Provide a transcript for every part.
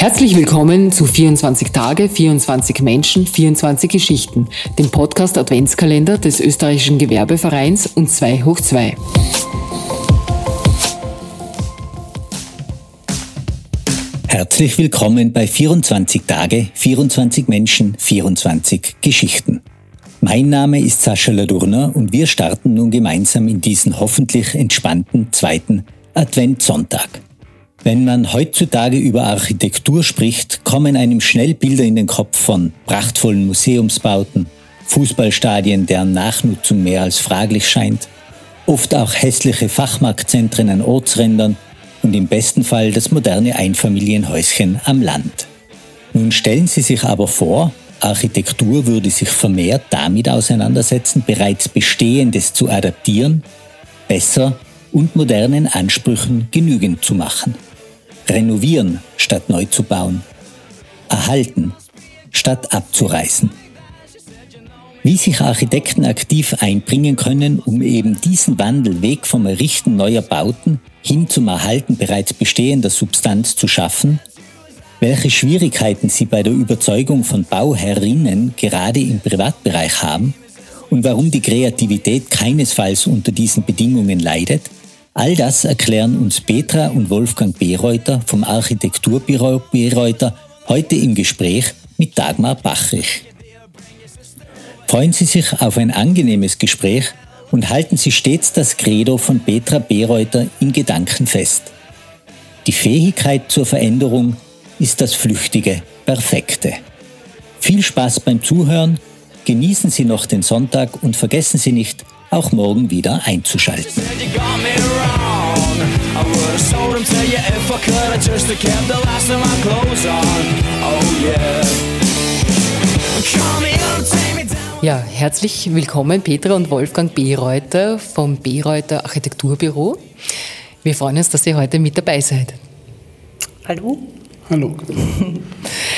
Herzlich willkommen zu 24 Tage, 24 Menschen, 24 Geschichten, dem Podcast Adventskalender des österreichischen Gewerbevereins und 2 hoch 2. Herzlich willkommen bei 24 Tage, 24 Menschen, 24 Geschichten. Mein Name ist Sascha Ladurner und wir starten nun gemeinsam in diesen hoffentlich entspannten zweiten Adventssonntag. Wenn man heutzutage über Architektur spricht, kommen einem schnell Bilder in den Kopf von prachtvollen Museumsbauten, Fußballstadien, deren Nachnutzung mehr als fraglich scheint, oft auch hässliche Fachmarktzentren an Ortsrändern und im besten Fall das moderne Einfamilienhäuschen am Land. Nun stellen Sie sich aber vor, Architektur würde sich vermehrt damit auseinandersetzen, bereits Bestehendes zu adaptieren, besser und modernen Ansprüchen genügend zu machen renovieren statt neu zu bauen, erhalten statt abzureißen. Wie sich Architekten aktiv einbringen können, um eben diesen Wandel weg vom Errichten neuer Bauten hin zum Erhalten bereits bestehender Substanz zu schaffen, welche Schwierigkeiten sie bei der Überzeugung von Bauherrinnen gerade im Privatbereich haben und warum die Kreativität keinesfalls unter diesen Bedingungen leidet, All das erklären uns Petra und Wolfgang Bereuter vom Architekturbüro Bereuter heute im Gespräch mit Dagmar Bachrich. Freuen Sie sich auf ein angenehmes Gespräch und halten Sie stets das Credo von Petra Bereuter in Gedanken fest. Die Fähigkeit zur Veränderung ist das flüchtige Perfekte. Viel Spaß beim Zuhören, genießen Sie noch den Sonntag und vergessen Sie nicht, auch morgen wieder einzuschalten. Ja, herzlich willkommen Petra und Wolfgang Bereuter vom Bereuter Architekturbüro. Wir freuen uns, dass ihr heute mit dabei seid. Hallo. Hallo.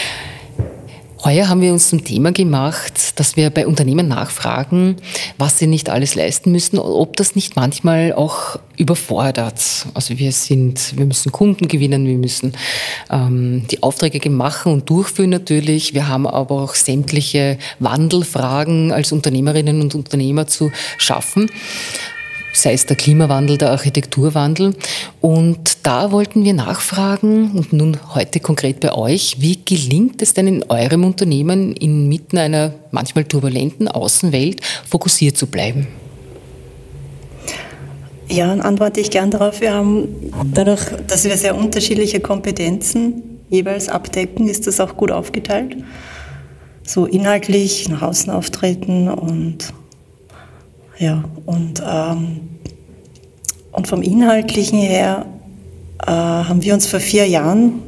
Heuer haben wir uns zum Thema gemacht, dass wir bei Unternehmen nachfragen, was sie nicht alles leisten müssen, ob das nicht manchmal auch überfordert. Also wir sind, wir müssen Kunden gewinnen, wir müssen ähm, die Aufträge machen und durchführen natürlich. Wir haben aber auch sämtliche Wandelfragen als Unternehmerinnen und Unternehmer zu schaffen sei es der Klimawandel, der Architekturwandel. Und da wollten wir nachfragen und nun heute konkret bei euch, wie gelingt es denn in eurem Unternehmen inmitten einer manchmal turbulenten Außenwelt fokussiert zu bleiben? Ja, antworte ich gern darauf. Wir haben dadurch, dass wir sehr unterschiedliche Kompetenzen jeweils abdecken, ist das auch gut aufgeteilt. So inhaltlich nach außen auftreten und ja, und, ähm, und vom Inhaltlichen her äh, haben wir uns vor vier Jahren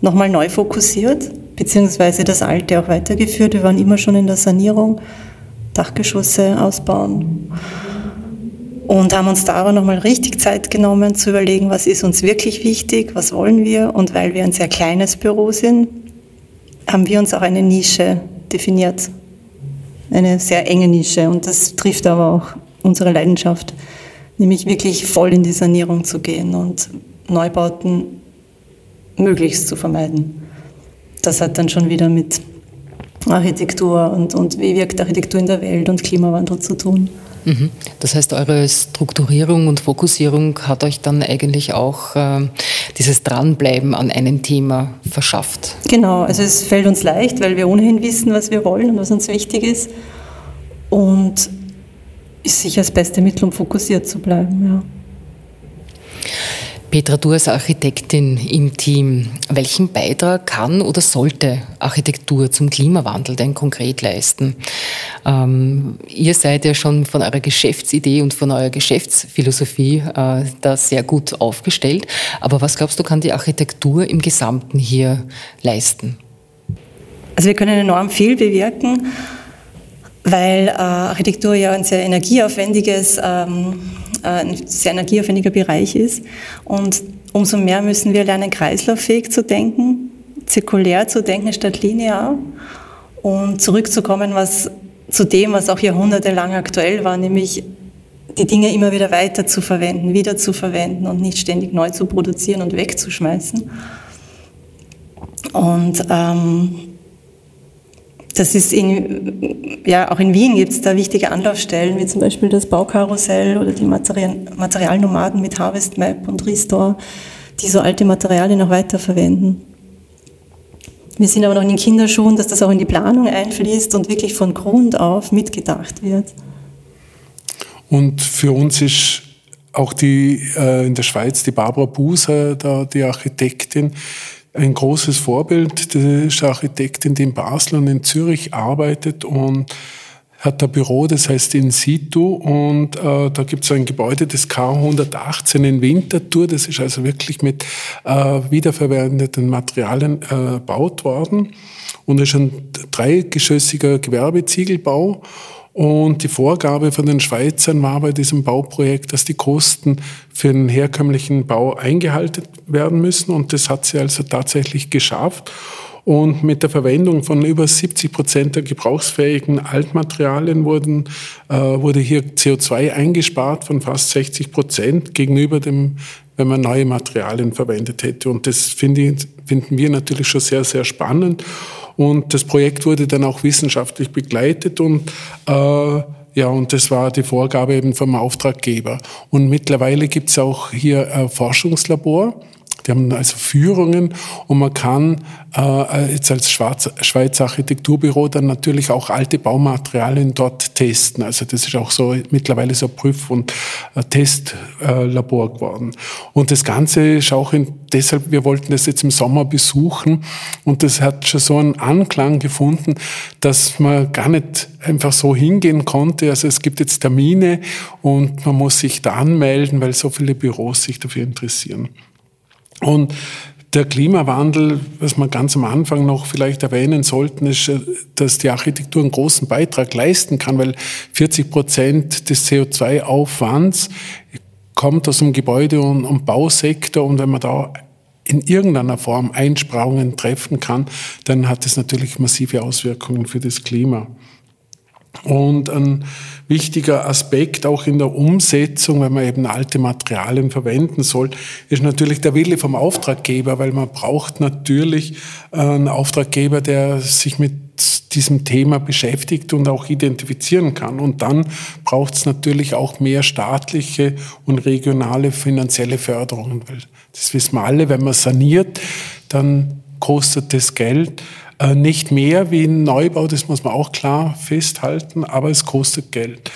nochmal neu fokussiert, beziehungsweise das Alte auch weitergeführt. Wir waren immer schon in der Sanierung, Dachgeschosse ausbauen und haben uns da aber nochmal richtig Zeit genommen zu überlegen, was ist uns wirklich wichtig, was wollen wir. Und weil wir ein sehr kleines Büro sind, haben wir uns auch eine Nische definiert eine sehr enge Nische und das trifft aber auch unsere Leidenschaft, nämlich wirklich voll in die Sanierung zu gehen und Neubauten möglichst zu vermeiden. Das hat dann schon wieder mit Architektur und, und wie wirkt Architektur in der Welt und Klimawandel zu tun. Mhm. Das heißt, eure Strukturierung und Fokussierung hat euch dann eigentlich auch äh, dieses Dranbleiben an einem Thema verschafft. Genau, also es fällt uns leicht, weil wir ohnehin wissen, was wir wollen und was uns wichtig ist. Und ist sicher das beste Mittel, um fokussiert zu bleiben. Ja. Petra, du als Architektin im Team, welchen Beitrag kann oder sollte Architektur zum Klimawandel denn konkret leisten? Ähm, ihr seid ja schon von eurer Geschäftsidee und von eurer Geschäftsphilosophie äh, da sehr gut aufgestellt. Aber was glaubst du, kann die Architektur im Gesamten hier leisten? Also wir können enorm viel bewirken, weil äh, Architektur ja ein sehr energieaufwendiges ähm, äh, ein sehr energieaufwendiger Bereich ist. Und umso mehr müssen wir lernen, kreislauffähig zu denken, zirkulär zu denken statt linear und zurückzukommen was, zu dem, was auch jahrhundertelang aktuell war, nämlich die Dinge immer wieder weiter zu verwenden, wieder zu verwenden und nicht ständig neu zu produzieren und wegzuschmeißen. Und ähm, das ist in, ja, auch in Wien gibt es da wichtige Anlaufstellen, wie zum Beispiel das Baukarussell oder die Material, Materialnomaden mit Harvest Map und Restore, die so alte Materialien noch weiterverwenden. Wir sind aber noch in den Kinderschuhen, dass das auch in die Planung einfließt und wirklich von Grund auf mitgedacht wird. Und für uns ist auch die äh, in der Schweiz die Barbara Buser, da, die Architektin, ein großes Vorbild. Das ist eine Architektin, die in Basel und in Zürich arbeitet und hat ein Büro, das heißt In situ. Und äh, da gibt es ein Gebäude, das K118 in Winterthur, das ist also wirklich mit äh, wiederverwendeten Materialien äh, gebaut worden. Und ist ein dreigeschossiger Gewerbeziegelbau und die Vorgabe von den Schweizern war bei diesem Bauprojekt, dass die Kosten für einen herkömmlichen Bau eingehalten werden müssen. Und das hat sie also tatsächlich geschafft. Und mit der Verwendung von über 70 Prozent der gebrauchsfähigen Altmaterialien wurden, äh, wurde hier CO2 eingespart von fast 60 Prozent gegenüber dem, wenn man neue Materialien verwendet hätte. Und das finde, finden wir natürlich schon sehr, sehr spannend. Und das Projekt wurde dann auch wissenschaftlich begleitet und äh, ja, und das war die Vorgabe eben vom Auftraggeber. Und mittlerweile gibt es auch hier ein Forschungslabor die haben also Führungen und man kann äh, jetzt als Schwarz, Schweizer Architekturbüro dann natürlich auch alte Baumaterialien dort testen. Also das ist auch so mittlerweile so Prüf- und äh, Testlabor äh, geworden. Und das Ganze ist auch in, deshalb, wir wollten das jetzt im Sommer besuchen und das hat schon so einen Anklang gefunden, dass man gar nicht einfach so hingehen konnte. Also es gibt jetzt Termine und man muss sich da anmelden, weil so viele Büros sich dafür interessieren. Und der Klimawandel, was wir ganz am Anfang noch vielleicht erwähnen sollten, ist, äh, dass die Architektur einen großen Beitrag leisten kann, weil 40 Prozent des CO2-Aufwands kommt aus dem Gebäude- und, Bausektor. Und wenn man da in irgendeiner Form Einsparungen treffen kann, dann hat es natürlich massive Auswirkungen für das Klima. Und ein wichtiger Aspekt auch in der Umsetzung, wenn man eben alte Materialien verwenden soll, ist natürlich der Wille vom Auftraggeber, weil man braucht natürlich einen Auftraggeber, der sich mit diesem Thema beschäftigt und auch identifizieren kann. Und dann braucht es natürlich auch mehr staatliche und regionale finanzielle Förderungen, weil das wissen wir alle, wenn man saniert, dann kostet das Geld. Äh, nicht mehr wie ein Neubau, das muss man auch klar festhalten, aber es kostet Geld.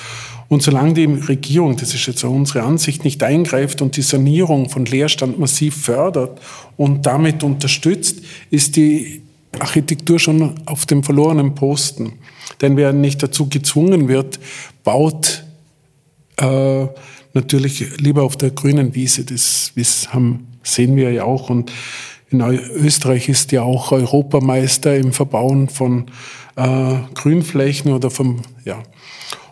Und solange die Regierung, das ist jetzt unsere Ansicht, nicht eingreift und die Sanierung von Leerstand massiv fördert und damit unterstützt, ist die Architektur schon auf dem verlorenen Posten. Denn wer nicht dazu gezwungen wird, baut äh, natürlich lieber auf der grünen Wiese. Das, das haben, sehen wir ja auch. Und in Österreich ist ja auch Europameister im Verbauen von äh, Grünflächen oder vom, ja.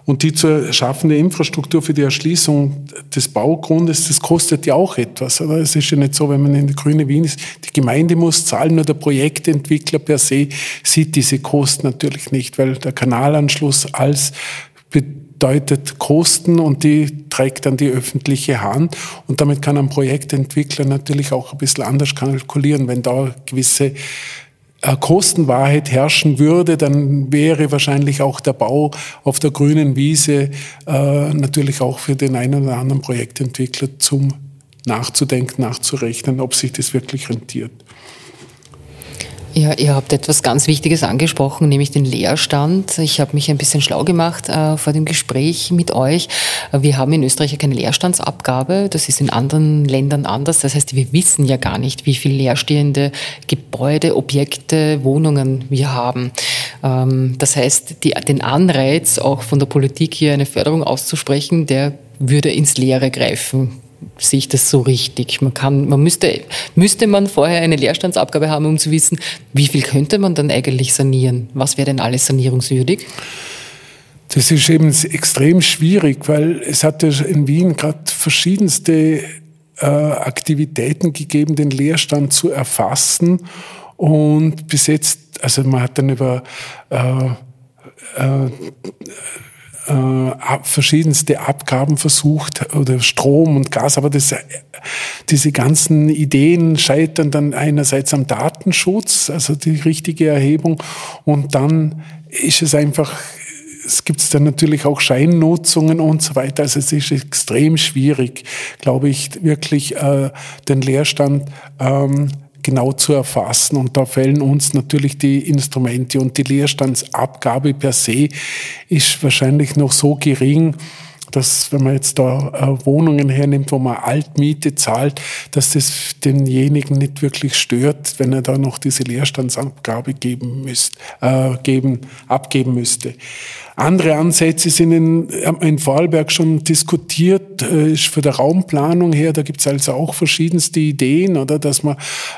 Und die zu schaffende Infrastruktur für die Erschließung des Baugrundes, das kostet ja auch etwas. Oder? Es ist ja nicht so, wenn man in der grüne Wien ist, die Gemeinde muss zahlen, nur der Projektentwickler per se sieht diese Kosten natürlich nicht, weil der Kanalanschluss als bedeutet Kosten und die trägt dann die öffentliche Hand. Und damit kann ein Projektentwickler natürlich auch ein bisschen anders kalkulieren. Wenn da gewisse äh, Kostenwahrheit herrschen würde, dann wäre wahrscheinlich auch der Bau auf der grünen Wiese äh, natürlich auch für den einen oder anderen Projektentwickler zum Nachzudenken, nachzurechnen, ob sich das wirklich rentiert. Ja, ihr habt etwas ganz Wichtiges angesprochen, nämlich den Leerstand. Ich habe mich ein bisschen schlau gemacht äh, vor dem Gespräch mit euch. Wir haben in Österreich ja keine Leerstandsabgabe. Das ist in anderen Ländern anders. Das heißt, wir wissen ja gar nicht, wie viel leerstehende Gebäude, Objekte, Wohnungen wir haben. Ähm, das heißt, die, den Anreiz, auch von der Politik hier eine Förderung auszusprechen, der würde ins Leere greifen sehe ich das so richtig. Man kann, man müsste, müsste man vorher eine Leerstandsabgabe haben, um zu wissen, wie viel könnte man dann eigentlich sanieren? Was wäre denn alles sanierungswürdig? Das ist eben extrem schwierig, weil es hat ja in Wien gerade verschiedenste äh, Aktivitäten gegeben, den Leerstand zu erfassen. Und bis jetzt, also man hat dann über äh, äh, verschiedenste Abgaben versucht oder Strom und Gas, aber das, diese ganzen Ideen scheitern dann einerseits am Datenschutz, also die richtige Erhebung und dann ist es einfach es gibt dann natürlich auch Scheinnutzungen und so weiter. Also es ist extrem schwierig, glaube ich, wirklich äh, den Leerstand ähm, genau zu erfassen. Und da fehlen uns natürlich die Instrumente und die Leerstandsabgabe per se ist wahrscheinlich noch so gering, dass wenn man jetzt da äh, Wohnungen hernimmt, wo man Altmiete zahlt, dass das denjenigen nicht wirklich stört, wenn er da noch diese Leerstandsabgabe geben müsste, äh, geben, abgeben müsste. Andere Ansätze sind in, in Vorarlberg schon diskutiert, äh, ist für die Raumplanung her, da gibt es also auch verschiedenste Ideen, oder dass man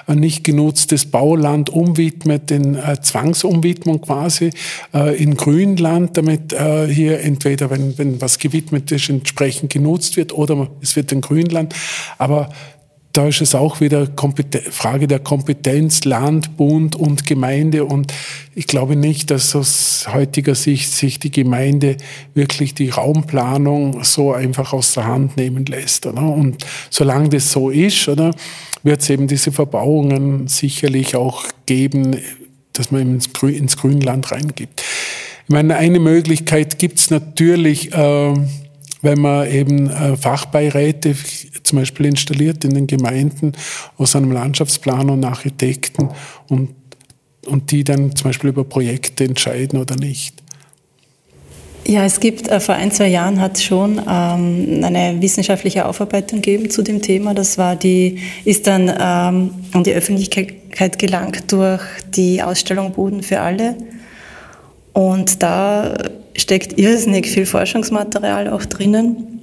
nicht genutztes Bauland umwidmet, in äh, Zwangsumwidmung quasi äh, in Grünland, damit hier entweder, wenn, wenn was gewidmet ist, entsprechend genutzt wird oder es wird in Grünland. Aber da ist es auch wieder Frage der Kompetenz, Land, Bund und Gemeinde. Und ich glaube nicht, dass aus heutiger Sicht sich die Gemeinde wirklich die Raumplanung so einfach aus der Hand nehmen lässt. Oder? Und solange das so ist, oder, wird es eben diese Verbauungen sicherlich auch geben, dass man ins, Grün, ins Grünland reingibt. Ich meine, eine Möglichkeit gibt es natürlich, äh, wenn man eben äh, Fachbeiräte zum Beispiel installiert in den Gemeinden aus einem Landschaftsplaner und Architekten und, und die dann zum Beispiel über Projekte entscheiden oder nicht. Ja, es gibt, äh, vor ein, zwei Jahren hat es schon ähm, eine wissenschaftliche Aufarbeitung gegeben zu dem Thema. Das war die, ist dann ähm, an die Öffentlichkeit gelangt durch die Ausstellung Boden für alle. Und da steckt irrsinnig viel Forschungsmaterial auch drinnen.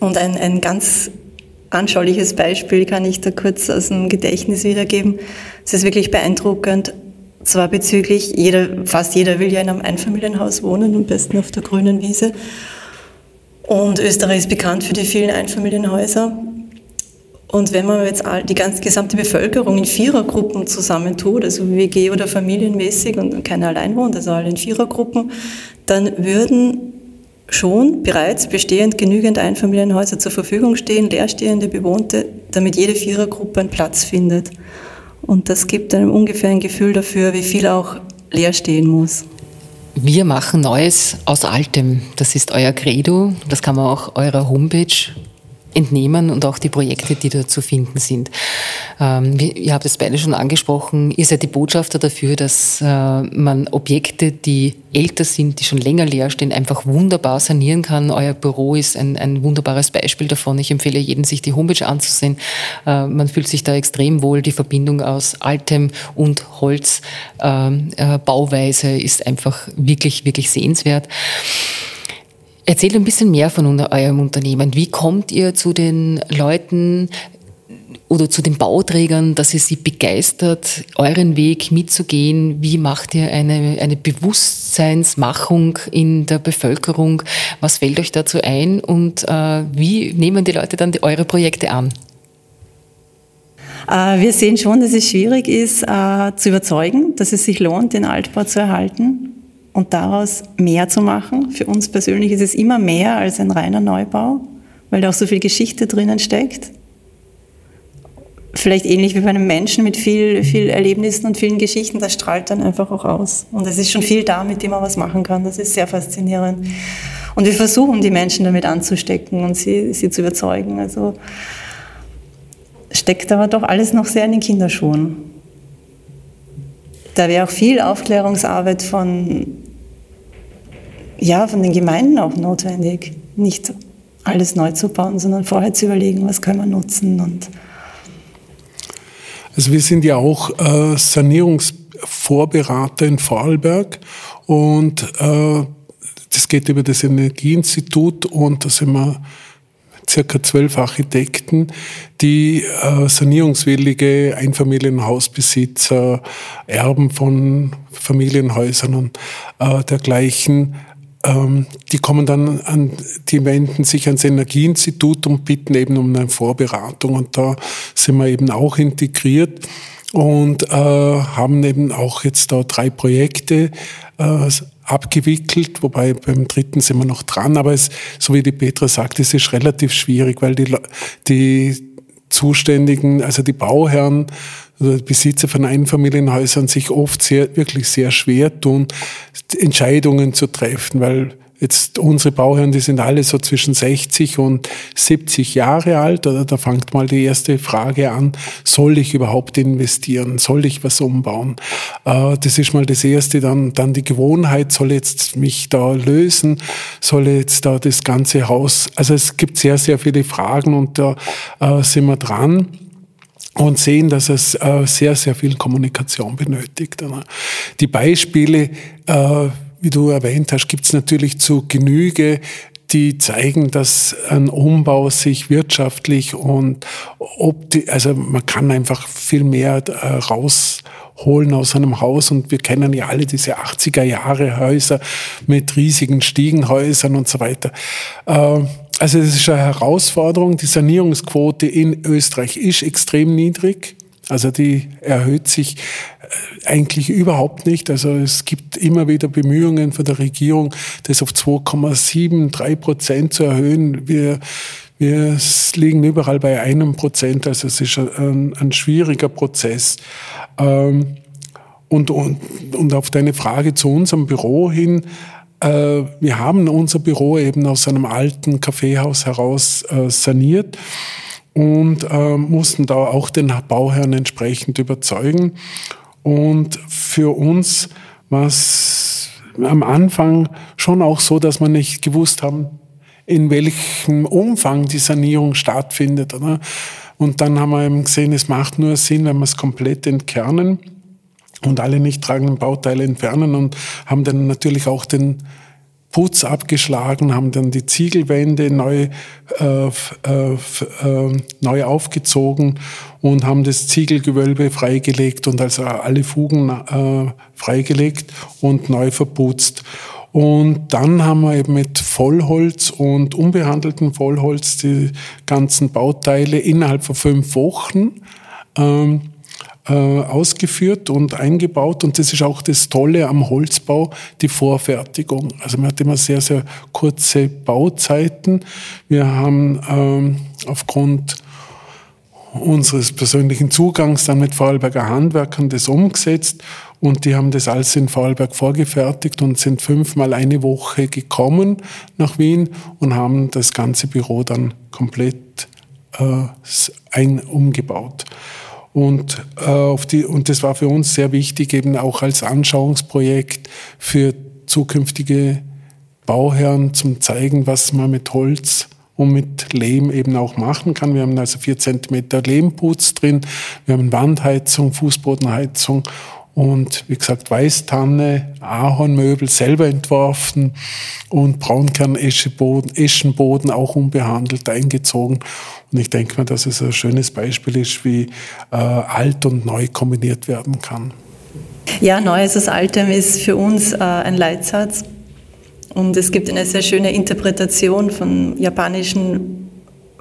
Und ein, ein ganz anschauliches Beispiel kann ich da kurz aus dem Gedächtnis wiedergeben. Es ist wirklich beeindruckend. Zwar bezüglich, jeder, fast jeder will ja in einem Einfamilienhaus wohnen, am besten auf der grünen Wiese. Und Österreich ist bekannt für die vielen Einfamilienhäuser. Und wenn man jetzt die ganze gesamte Bevölkerung in Vierergruppen zusammentut, also WG oder familienmäßig und keiner allein wohnt, also alle in Vierergruppen, dann würden schon bereits bestehend genügend Einfamilienhäuser zur Verfügung stehen, leerstehende, bewohnte, damit jede Vierergruppe einen Platz findet. Und das gibt einem ungefähr ein Gefühl dafür, wie viel auch leer stehen muss. Wir machen Neues aus Altem. Das ist euer Credo. Das kann man auch eurer Homepage entnehmen und auch die Projekte, die da zu finden sind. Ähm, ihr habt es beide schon angesprochen, ihr seid die Botschafter dafür, dass äh, man Objekte, die älter sind, die schon länger leer stehen, einfach wunderbar sanieren kann. Euer Büro ist ein, ein wunderbares Beispiel davon. Ich empfehle jedem, sich die Homepage anzusehen. Äh, man fühlt sich da extrem wohl. Die Verbindung aus altem und Holzbauweise ähm, äh, ist einfach wirklich, wirklich sehenswert. Erzählt ein bisschen mehr von eurem Unternehmen. Wie kommt ihr zu den Leuten oder zu den Bauträgern, dass ihr sie begeistert, euren Weg mitzugehen? Wie macht ihr eine, eine Bewusstseinsmachung in der Bevölkerung? Was fällt euch dazu ein und äh, wie nehmen die Leute dann die, eure Projekte an? Äh, wir sehen schon, dass es schwierig ist, äh, zu überzeugen, dass es sich lohnt, den Altbau zu erhalten und daraus mehr zu machen. Für uns persönlich ist es immer mehr als ein reiner Neubau, weil da auch so viel Geschichte drinnen steckt. Vielleicht ähnlich wie bei einem Menschen mit viel, viel Erlebnissen und vielen Geschichten, das strahlt dann einfach auch aus. Und es ist schon viel da, mit dem man was machen kann. Das ist sehr faszinierend. Und wir versuchen, die Menschen damit anzustecken und sie, sie zu überzeugen. Also steckt aber doch alles noch sehr in den Kinderschuhen. Da wäre auch viel Aufklärungsarbeit von ja, von den Gemeinden auch notwendig, nicht alles neu zu bauen, sondern vorher zu überlegen, was können wir nutzen und also wir sind ja auch äh, Sanierungsvorberater in Vorarlberg und äh, das geht über das Energieinstitut und da sind wir circa zwölf Architekten, die äh, sanierungswillige Einfamilienhausbesitzer, Erben von Familienhäusern und äh, dergleichen ähm, die kommen dann an, die wenden sich ans Energieinstitut und bitten eben um eine Vorberatung. Und da sind wir eben auch integriert und äh, haben eben auch jetzt da drei Projekte. Äh, abgewickelt, wobei beim dritten sind wir noch dran, aber es, so wie die Petra sagt, es ist relativ schwierig, weil die, die Zuständigen, also die Bauherren oder Besitzer von Einfamilienhäusern sich oft sehr, wirklich sehr schwer tun, Entscheidungen zu treffen, weil Jetzt unsere Bauherren, die sind alle so zwischen 60 und 70 Jahre alt. Oder da fängt mal die erste Frage an, soll ich überhaupt investieren? Soll ich was umbauen? Äh, das ist mal das Erste. Dann, dann die Gewohnheit, soll jetzt mich da lösen? Soll jetzt da das ganze Haus? Also es gibt sehr, sehr viele Fragen und da äh, sind wir dran und sehen, dass es äh, sehr, sehr viel Kommunikation benötigt. Die Beispiele, wie du erwähnt hast, gibt es natürlich zu Genüge, die zeigen, dass ein Umbau sich wirtschaftlich und opti also man kann einfach viel mehr äh, rausholen aus einem Haus und wir kennen ja alle diese 80er Jahre Häuser mit riesigen Stiegenhäusern und so weiter. Äh, also es ist eine Herausforderung. Die Sanierungsquote in Österreich ist extrem niedrig. Also die erhöht sich äh, eigentlich überhaupt nicht. Also es gibt immer wieder Bemühungen von der Regierung, das auf 2,7, 3 Prozent zu erhöhen. Wir, wir liegen überall bei einem Prozent. Also es ist ein, ein schwieriger Prozess. Ähm, und, und, und auf deine Frage zu unserem Büro hin, äh, wir haben unser Büro eben aus einem alten Kaffeehaus heraus äh, saniert und äh, mussten da auch den Bauherrn entsprechend überzeugen. Und für uns war es am Anfang schon auch so, dass wir nicht gewusst haben, in welchem Umfang die Sanierung stattfindet. Oder? Und dann haben wir eben gesehen, es macht nur Sinn, wenn wir es komplett entkernen und alle nicht tragenden Bauteile entfernen und haben dann natürlich auch den Putz abgeschlagen, haben dann die Ziegelwände neu, äh, äh, äh, neu aufgezogen und haben das Ziegelgewölbe freigelegt und also alle Fugen äh, freigelegt und neu verputzt. Und dann haben wir eben mit Vollholz und unbehandeltem Vollholz die ganzen Bauteile innerhalb von fünf Wochen ähm, äh, ausgeführt und eingebaut. Und das ist auch das Tolle am Holzbau, die Vorfertigung. Also man hat immer sehr, sehr kurze Bauzeiten. Wir haben ähm, aufgrund unseres persönlichen Zugangs dann mit Vorarlberger Handwerkern das umgesetzt und die haben das alles in Vorarlberg vorgefertigt und sind fünfmal eine Woche gekommen nach Wien und haben das ganze Büro dann komplett äh, ein umgebaut. Und, äh, auf die, und das war für uns sehr wichtig, eben auch als Anschauungsprojekt für zukünftige Bauherren zum zeigen, was man mit Holz und mit Lehm eben auch machen kann. Wir haben also vier Zentimeter Lehmputz drin, wir haben Wandheizung, Fußbodenheizung und wie gesagt Weißtanne, Ahornmöbel selber entworfen und Braunkern-Eschenboden auch unbehandelt eingezogen. Und ich denke mal, dass es ein schönes Beispiel ist, wie äh, alt und neu kombiniert werden kann. Ja, Neues aus Altem ist für uns äh, ein Leitsatz. Und es gibt eine sehr schöne Interpretation vom japanischen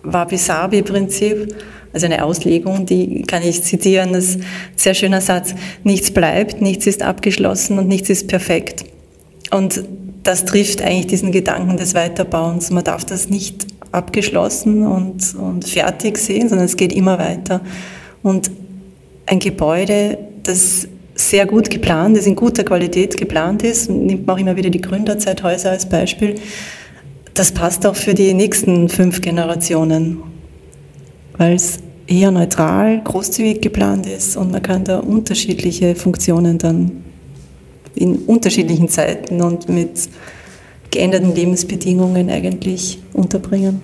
Wabi-Sabi-Prinzip also eine Auslegung, die kann ich zitieren, das ist ein sehr schöner Satz, nichts bleibt, nichts ist abgeschlossen und nichts ist perfekt. Und das trifft eigentlich diesen Gedanken des Weiterbauens. Man darf das nicht abgeschlossen und, und fertig sehen, sondern es geht immer weiter. Und ein Gebäude, das sehr gut geplant ist, in guter Qualität geplant ist, nimmt man auch immer wieder die Gründerzeithäuser als Beispiel, das passt auch für die nächsten fünf Generationen weil es eher neutral, großzügig geplant ist und man kann da unterschiedliche Funktionen dann in unterschiedlichen Zeiten und mit geänderten Lebensbedingungen eigentlich unterbringen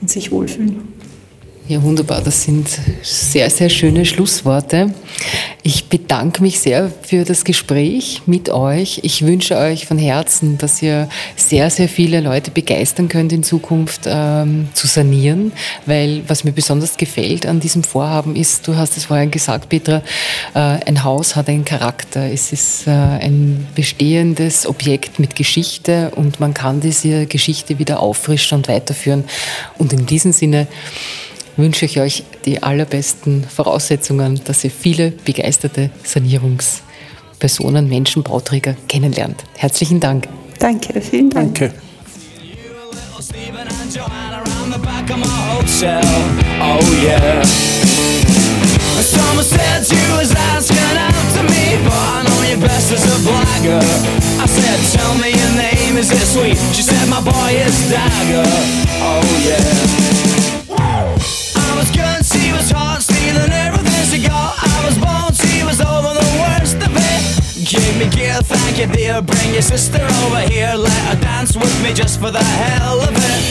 und sich wohlfühlen. Ja, wunderbar. Das sind sehr, sehr schöne Schlussworte. Ich bedanke mich sehr für das Gespräch mit euch. Ich wünsche euch von Herzen, dass ihr sehr, sehr viele Leute begeistern könnt, in Zukunft ähm, zu sanieren. Weil was mir besonders gefällt an diesem Vorhaben ist, du hast es vorhin gesagt, Petra, äh, ein Haus hat einen Charakter. Es ist äh, ein bestehendes Objekt mit Geschichte und man kann diese Geschichte wieder auffrischen und weiterführen. Und in diesem Sinne, wünsche ich euch die allerbesten Voraussetzungen, dass ihr viele begeisterte Sanierungsbewohner Personen, Menschen, Bauträger kennenlernt. Herzlichen Dank. Danke, vielen Dank. Danke. Someone said you was asking out to me, but I know you best as a blagger. I said, tell me your name, is it sweet? She said, my boy is Dagger. Oh yeah. thank you, dear. Bring your sister over here. Let her dance with me just for the hell of it.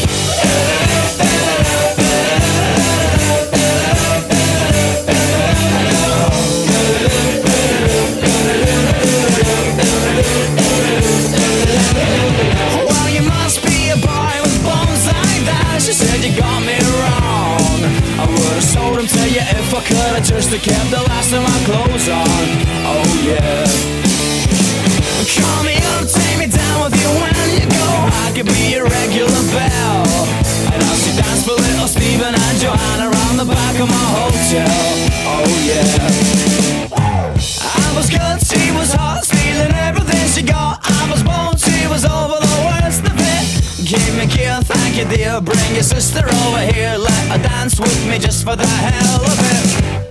Well, you must be a boy with bones like that. She said you got me wrong. I would have sold to you if I could. I just kept the last of my clothes on. Oh yeah. Call me up, take me down with you when you go. I could be your regular bell. And I'll see dance for little Steven and Joanna around the back of my hotel. Oh yeah. I was good, she was hot, stealing everything she got. I was bold, she was over the worst of it. Give me gear, thank you dear. Bring your sister over here, let her dance with me just for the hell of it.